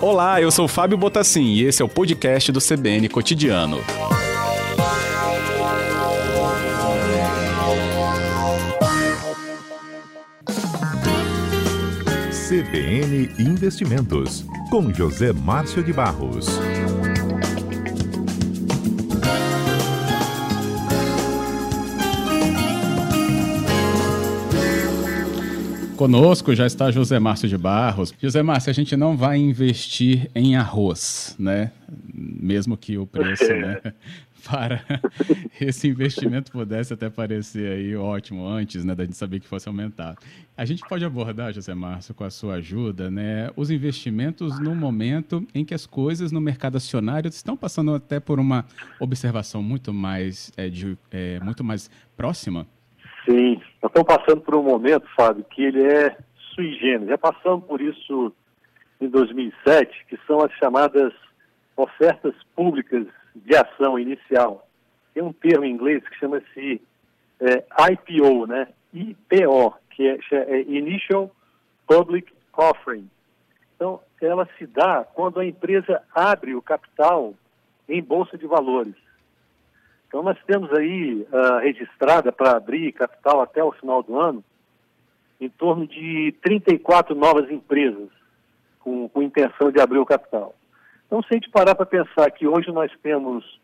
Olá, eu sou Fábio Botassin e esse é o podcast do CBN Cotidiano. CBN Investimentos, com José Márcio de Barros. Conosco já está José Márcio de Barros. José Márcio, a gente não vai investir em arroz, né? Mesmo que o preço, né? Para esse investimento pudesse até parecer aí ótimo antes, né, da gente saber que fosse aumentar. A gente pode abordar, José Márcio, com a sua ajuda, né, os investimentos no momento em que as coisas no mercado acionário estão passando até por uma observação muito mais, é, de, é, muito mais próxima? Sim, nós estamos passando por um momento, Fábio, que ele é sui generis. Já passamos por isso em 2007, que são as chamadas ofertas públicas de ação inicial. Tem um termo em inglês que chama-se é, IPO, né? IPO, que é, é Initial Public Offering. Então, ela se dá quando a empresa abre o capital em bolsa de valores. Então, nós temos aí uh, registrada para abrir capital até o final do ano em torno de 34 novas empresas com, com intenção de abrir o capital. Então, se a gente parar para pensar que hoje nós temos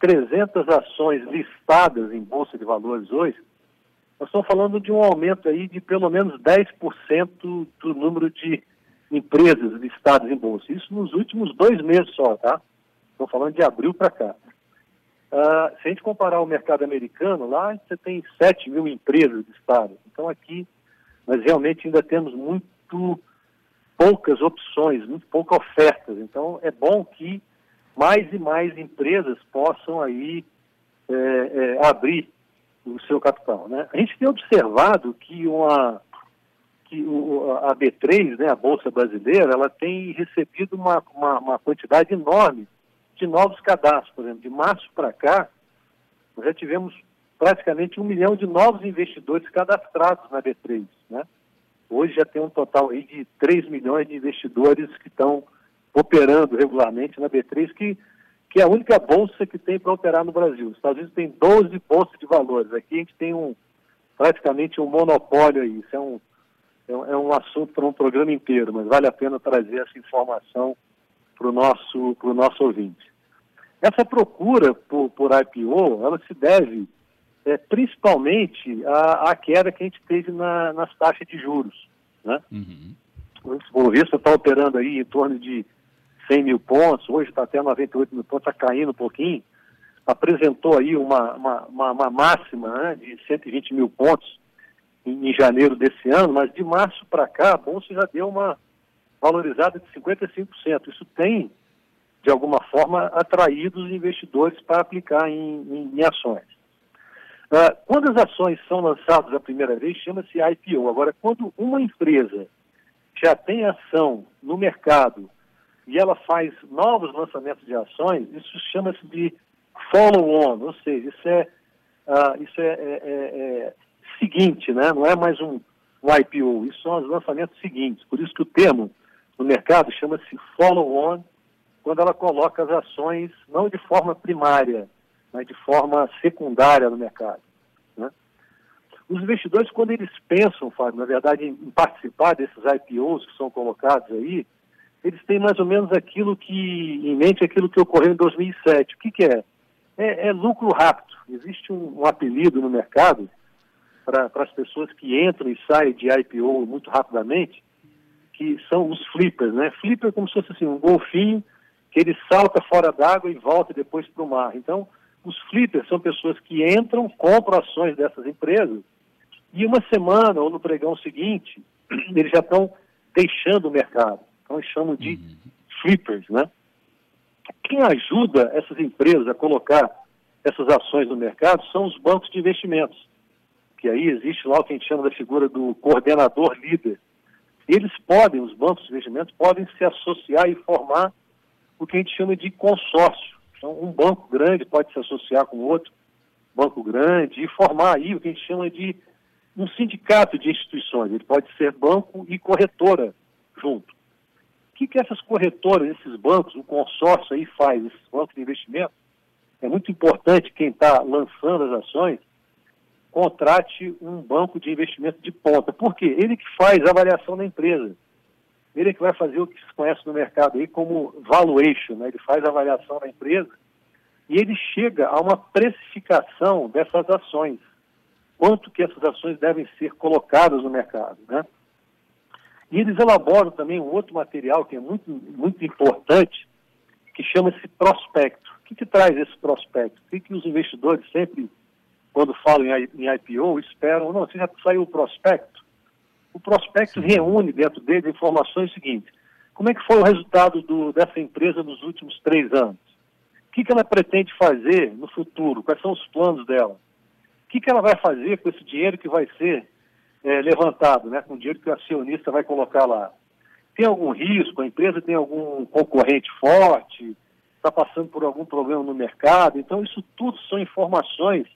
300 ações listadas em Bolsa de Valores hoje, nós estamos falando de um aumento aí de pelo menos 10% do número de empresas listadas em Bolsa. Isso nos últimos dois meses só, tá? Estou falando de abril para cá. Uh, se a gente comparar o mercado americano, lá você tem 7 mil empresas de Estado. Então aqui nós realmente ainda temos muito poucas opções, muito poucas ofertas. Então é bom que mais e mais empresas possam aí é, é, abrir o seu capital. Né? A gente tem observado que uma que o, a B3, né, a Bolsa Brasileira, ela tem recebido uma, uma, uma quantidade enorme de novos cadastros. Por exemplo, de março para cá, nós já tivemos praticamente um milhão de novos investidores cadastrados na B3. Né? Hoje já tem um total aí de 3 milhões de investidores que estão operando regularmente na B3, que, que é a única bolsa que tem para operar no Brasil. Os Estados Unidos tem 12 bolsas de valores. Aqui a gente tem um praticamente um monopólio aí. Isso é um, é um, é assunto para um programa inteiro, mas vale a pena trazer essa informação para o nosso, nosso ouvinte. Essa procura por, por IPO, ela se deve é, principalmente à, à, queda que a gente teve na, nas taxas de juros. Né? Uhum. O Bovespa está operando aí em torno de 100 mil pontos, hoje está até 98 mil pontos, está caindo um pouquinho. Apresentou aí uma, uma, uma, uma máxima né, de 120 mil pontos em, em janeiro desse ano, mas de março para cá a Bolsa já deu uma valorizada de 55%. Isso tem de alguma forma, atraído os investidores para aplicar em, em, em ações. Uh, quando as ações são lançadas a primeira vez, chama-se IPO. Agora, quando uma empresa já tem ação no mercado e ela faz novos lançamentos de ações, isso chama-se de follow-on, ou seja, isso é, uh, isso é, é, é, é, seguinte, né? não é mais um, um IPO, isso são os lançamentos seguintes. Por isso que o termo no mercado chama-se follow-on quando ela coloca as ações não de forma primária, mas de forma secundária no mercado. Né? Os investidores, quando eles pensam, Fábio, na verdade, em, participar desses IPOs que são colocados aí, eles têm mais ou menos aquilo que, em mente, aquilo que ocorreu em 2007. O que, que é? é? é? lucro rápido. Existe um, um apelido no mercado para as pessoas que entram e saem de IPO muito rapidamente, que são os flippers, né? Flipper é como se fosse assim, um golfinho que ele salta fora d'água e volta depois para o mar. Então, os flippers são pessoas que entram, compram ações dessas empresas e uma semana ou no pregão seguinte, eles já estão deixando o mercado. Então, eles chamam de uhum. flippers, né? Quem ajuda essas empresas a colocar essas ações no mercado são os bancos de investimentos, que aí existe lá o que a gente chama da figura do coordenador líder. Eles podem, os bancos de investimentos, podem se associar e formar o que a gente chama de consórcio. Então, um banco grande pode se associar com outro banco grande e formar aí o que a gente chama de um sindicato de instituições, ele pode ser banco e corretora junto. O que, que essas corretoras, esses bancos, o consórcio aí faz, esses bancos de investimento? É muito importante quem está lançando as ações contrate um banco de investimento de ponta. Por quê? Ele que faz a avaliação da empresa. Ele é que vai fazer o que se conhece no mercado aí como valuation, né? ele faz a avaliação da empresa e ele chega a uma precificação dessas ações. Quanto que essas ações devem ser colocadas no mercado, né? E eles elaboram também um outro material que é muito, muito importante, que chama-se prospecto. O que, que traz esse prospecto? O que, que os investidores sempre, quando falam em, IPO, esperam? Não, você já saiu o prospecto? O prospecto reúne dentro dele informações seguintes. Como é que foi o resultado do, dessa empresa nos últimos três anos? O que, que ela pretende fazer no futuro? Quais são os planos dela? O que, que ela vai fazer com esse dinheiro que vai ser é, levantado, né, com o dinheiro que o acionista vai colocar lá? Tem algum risco? A empresa tem algum concorrente forte? Está passando por algum problema no mercado? Então, isso tudo são informações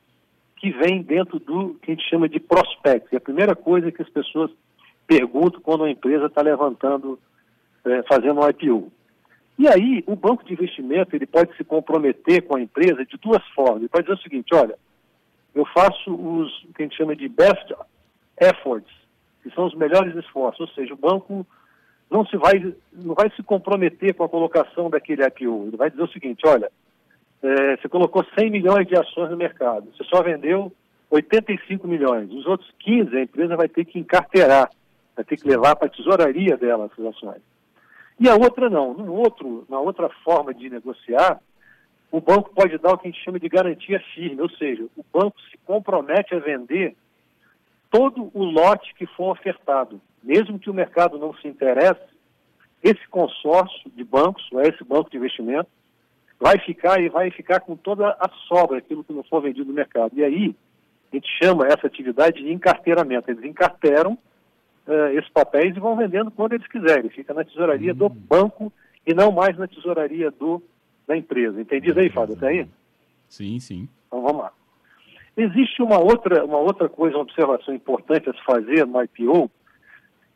que vêm dentro do que a gente chama de prospecto. E a primeira coisa que as pessoas perguntam quando a empresa está levantando, é, fazendo um IPO. E aí, o banco de investimento ele pode se comprometer com a empresa de duas formas. Ele pode dizer o seguinte: olha, eu faço os que a gente chama de best efforts, que são os melhores esforços. Ou seja, o banco não se vai não vai se comprometer com a colocação daquele IPO. Ele vai dizer o seguinte: olha, é, você colocou 100 milhões de ações no mercado, você só vendeu 85 milhões. Os outros 15 a empresa vai ter que encarteirar, vai ter que levar para a tesouraria dela essas ações. E a outra não. No outro, na outra forma de negociar, o banco pode dar o que a gente chama de garantia firme, ou seja, o banco se compromete a vender todo o lote que for ofertado. Mesmo que o mercado não se interesse, esse consórcio de bancos, ou esse banco de investimento, vai ficar e vai ficar com toda a sobra, aquilo que não for vendido no mercado. E aí, a gente chama essa atividade de encarteiramento. Eles encarteiram uh, esses papéis e vão vendendo quando eles quiserem. Fica na tesouraria uhum. do banco e não mais na tesouraria do, da empresa. Entendido aí, Fábio? Até aí? Sim, sim. Então vamos lá. Existe uma outra, uma outra coisa, uma observação importante a se fazer no IPO,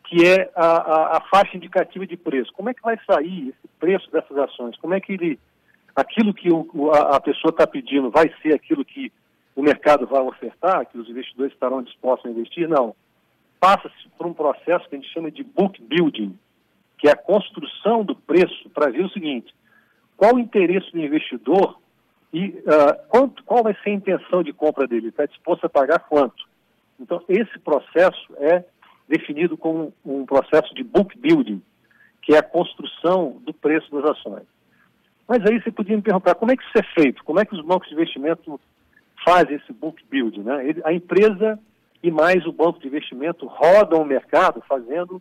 que é a, a, a, faixa indicativa de preço. Como é que vai sair esse preço dessas ações? Como é que ele, aquilo que o, a, a pessoa está pedindo vai ser aquilo que o mercado vai ofertar, que os investidores estarão dispostos a investir? Não passa-se por um processo que a gente chama de book building, que é a construção do preço para ver o seguinte: qual o interesse do investidor e uh, quanto, qual vai ser a intenção de compra dele? Está disposto a pagar quanto? Então, esse processo é definido como um processo de book building, que é a construção do preço das ações. Mas aí você podia me perguntar, como é que isso é feito? Como é que os bancos de investimento fazem esse book building? Né? Ele, a empresa e mais o banco de investimento rodam o mercado fazendo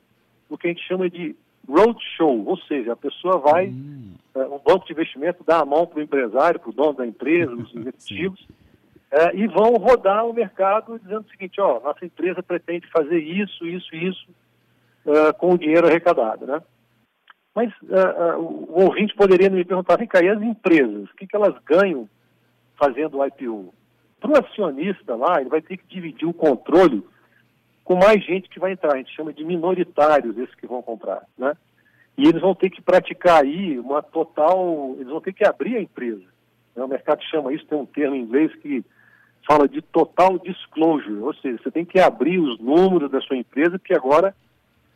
o que a gente chama de roadshow, ou seja, a pessoa vai, hum. uh, um banco de investimento dá a mão para o empresário, para o dono da empresa, os executivos, uh, e vão rodar o mercado dizendo o seguinte, ó, nossa empresa pretende fazer isso, isso, isso, uh, com o dinheiro arrecadado, né? Mas o ouvinte poderia me perguntar, vem cá, e as empresas, o que, que elas ganham fazendo o IPO? Para o acionista lá, ele vai ter que dividir o controle com mais gente que vai entrar. A gente chama de minoritários esses que vão comprar, né? E eles vão ter que praticar aí uma total, eles vão ter que abrir a empresa. Né? O mercado chama isso, tem um termo em inglês que fala de total disclosure, ou seja, você tem que abrir os números da sua empresa, porque agora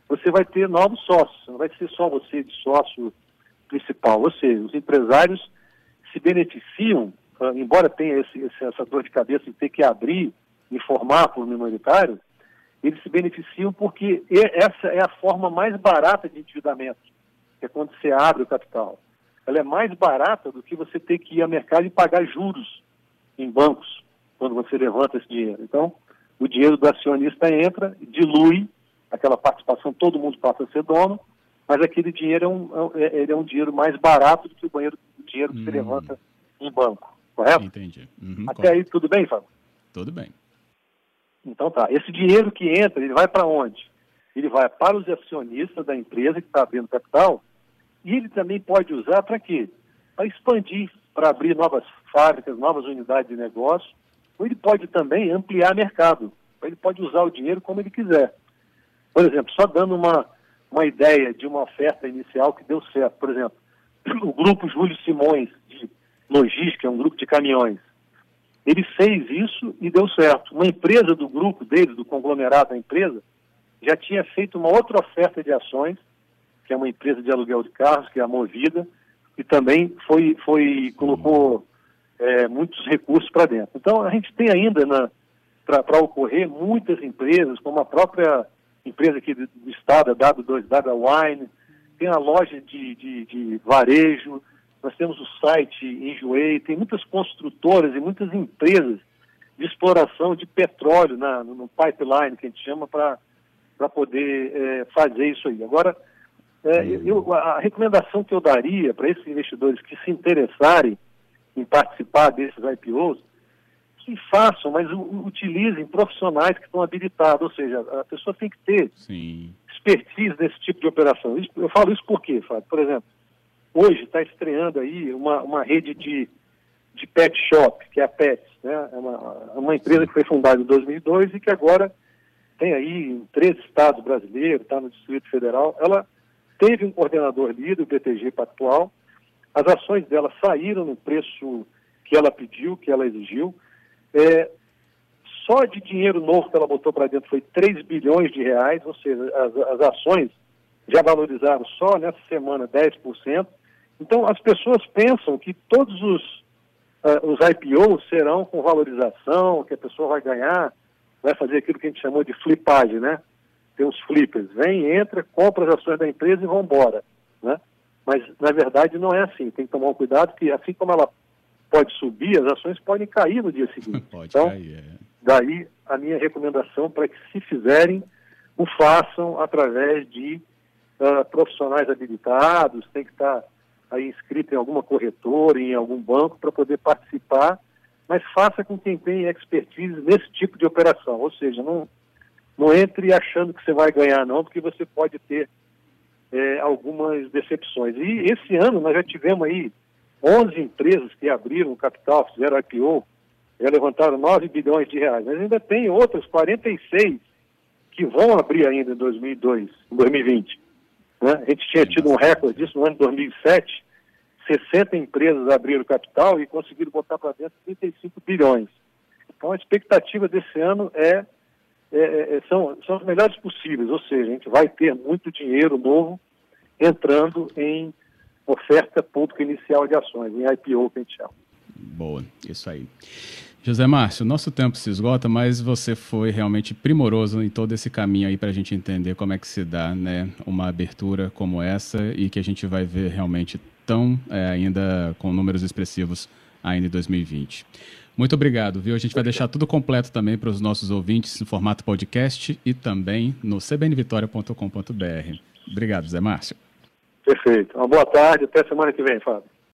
você vai ter novos sócios, não vai ser só você de sócio principal. Ou seja, os empresários se beneficiam embora tenha esse, essa dor de cabeça de ter que abrir, informar para o minoritário, eles se beneficiam porque essa é a forma mais barata de endividamento, que é quando você abre o capital. Ela é mais barata do que você ter que ir ao mercado e pagar juros em bancos quando você levanta esse dinheiro. Então, o dinheiro do acionista entra, dilui aquela participação, todo mundo passa a ser dono, mas aquele dinheiro é um, é, ele é um dinheiro mais barato do que o, banheiro, o dinheiro que hum. você levanta em banco correto? Entendi. Uhum, Até correto. aí tudo bem, Fábio? Tudo bem. Então tá. Esse dinheiro que entra, ele vai para onde? Ele vai para os acionistas da empresa que está abrindo capital e ele também pode usar para quê? Para expandir, para abrir novas fábricas, novas unidades de negócio, ou ele pode também ampliar mercado. Ele pode usar o dinheiro como ele quiser. Por exemplo, só dando uma, uma ideia de uma oferta inicial que deu certo. Por exemplo, o grupo Júlio Simões, logística, é um grupo de caminhões. Ele fez isso e deu certo. Uma empresa do grupo dele, do conglomerado da empresa, já tinha feito uma outra oferta de ações, que é uma empresa de aluguel de carros, que é a Movida, e também foi, foi colocou é, muitos recursos para dentro. Então, a gente tem ainda para ocorrer muitas empresas, como a própria empresa aqui do, do estado, a W2W Wine, tem a loja de, de, de varejo, nós temos o site Enjoei, tem muitas construtoras e muitas empresas de exploração de petróleo na, no pipeline, que a gente chama, para poder é, fazer isso aí. Agora, é, eu, a recomendação que eu daria para esses investidores que se interessarem em participar desses IPOs, que façam, mas utilizem profissionais que estão habilitados, ou seja, a pessoa tem que ter Sim. expertise nesse tipo de operação. Eu falo isso por quê, Fábio? Por exemplo, hoje está estreando aí uma, uma rede de, de pet shop, que é a Pets, né? É uma, uma empresa que foi fundada em 2002 e que agora tem aí em três estados brasileiros, está no Distrito Federal. Ela teve um coordenador líder, o BTG Pactual. As ações dela saíram no preço que ela pediu, que ela exigiu. É, só de dinheiro novo que ela botou para dentro foi 3 bilhões de reais, ou seja, as, as ações já valorizaram só nessa semana 10%. Então, as pessoas pensam que todos os, uh, os IPOs serão com valorização, que a pessoa vai ganhar, vai fazer aquilo que a gente chamou de flipagem, né? Tem os flippers, vem, entra, compra as ações da empresa e vão embora, né? Mas, na verdade, não é assim. Tem que tomar um cuidado que, assim como ela pode subir, as ações podem cair no dia seguinte. Pode então, cair, é. daí a minha recomendação para que, se fizerem, o façam através de uh, profissionais habilitados, tem que estar aí inscrito em alguma corretora, em algum banco, para poder participar, mas faça com quem tem expertise nesse tipo de operação. Ou seja, não, não entre achando que você vai ganhar, não, porque você pode ter é, algumas decepções. E esse ano nós já tivemos aí 11 empresas que abriram capital, fizeram IPO, já levantaram 9 bilhões de reais, mas ainda tem outras 46 que vão abrir ainda em 2002, em 2020. Né? A gente tinha tido um recorde disso no ano de 2007. 60 empresas abriram capital e conseguiram botar para dentro 35 bilhões. Então a expectativa desse ano é, é, é, são, são as melhores possíveis, ou seja, a gente vai ter muito dinheiro novo entrando em oferta pública inicial de ações, em IPO que a gente chama. Boa, isso aí. José Márcio, nosso tempo se esgota, mas você foi realmente primoroso em todo esse caminho aí para a gente entender como é que se dá né, uma abertura como essa e que a gente vai ver realmente tão é, ainda com números expressivos ainda em 2020. Muito obrigado, viu? A gente vai deixar tudo completo também para os nossos ouvintes no formato podcast e também no cbnvitoria.com.br. Obrigado, Zé Márcio. Perfeito. Uma boa tarde, até semana que vem, Fábio.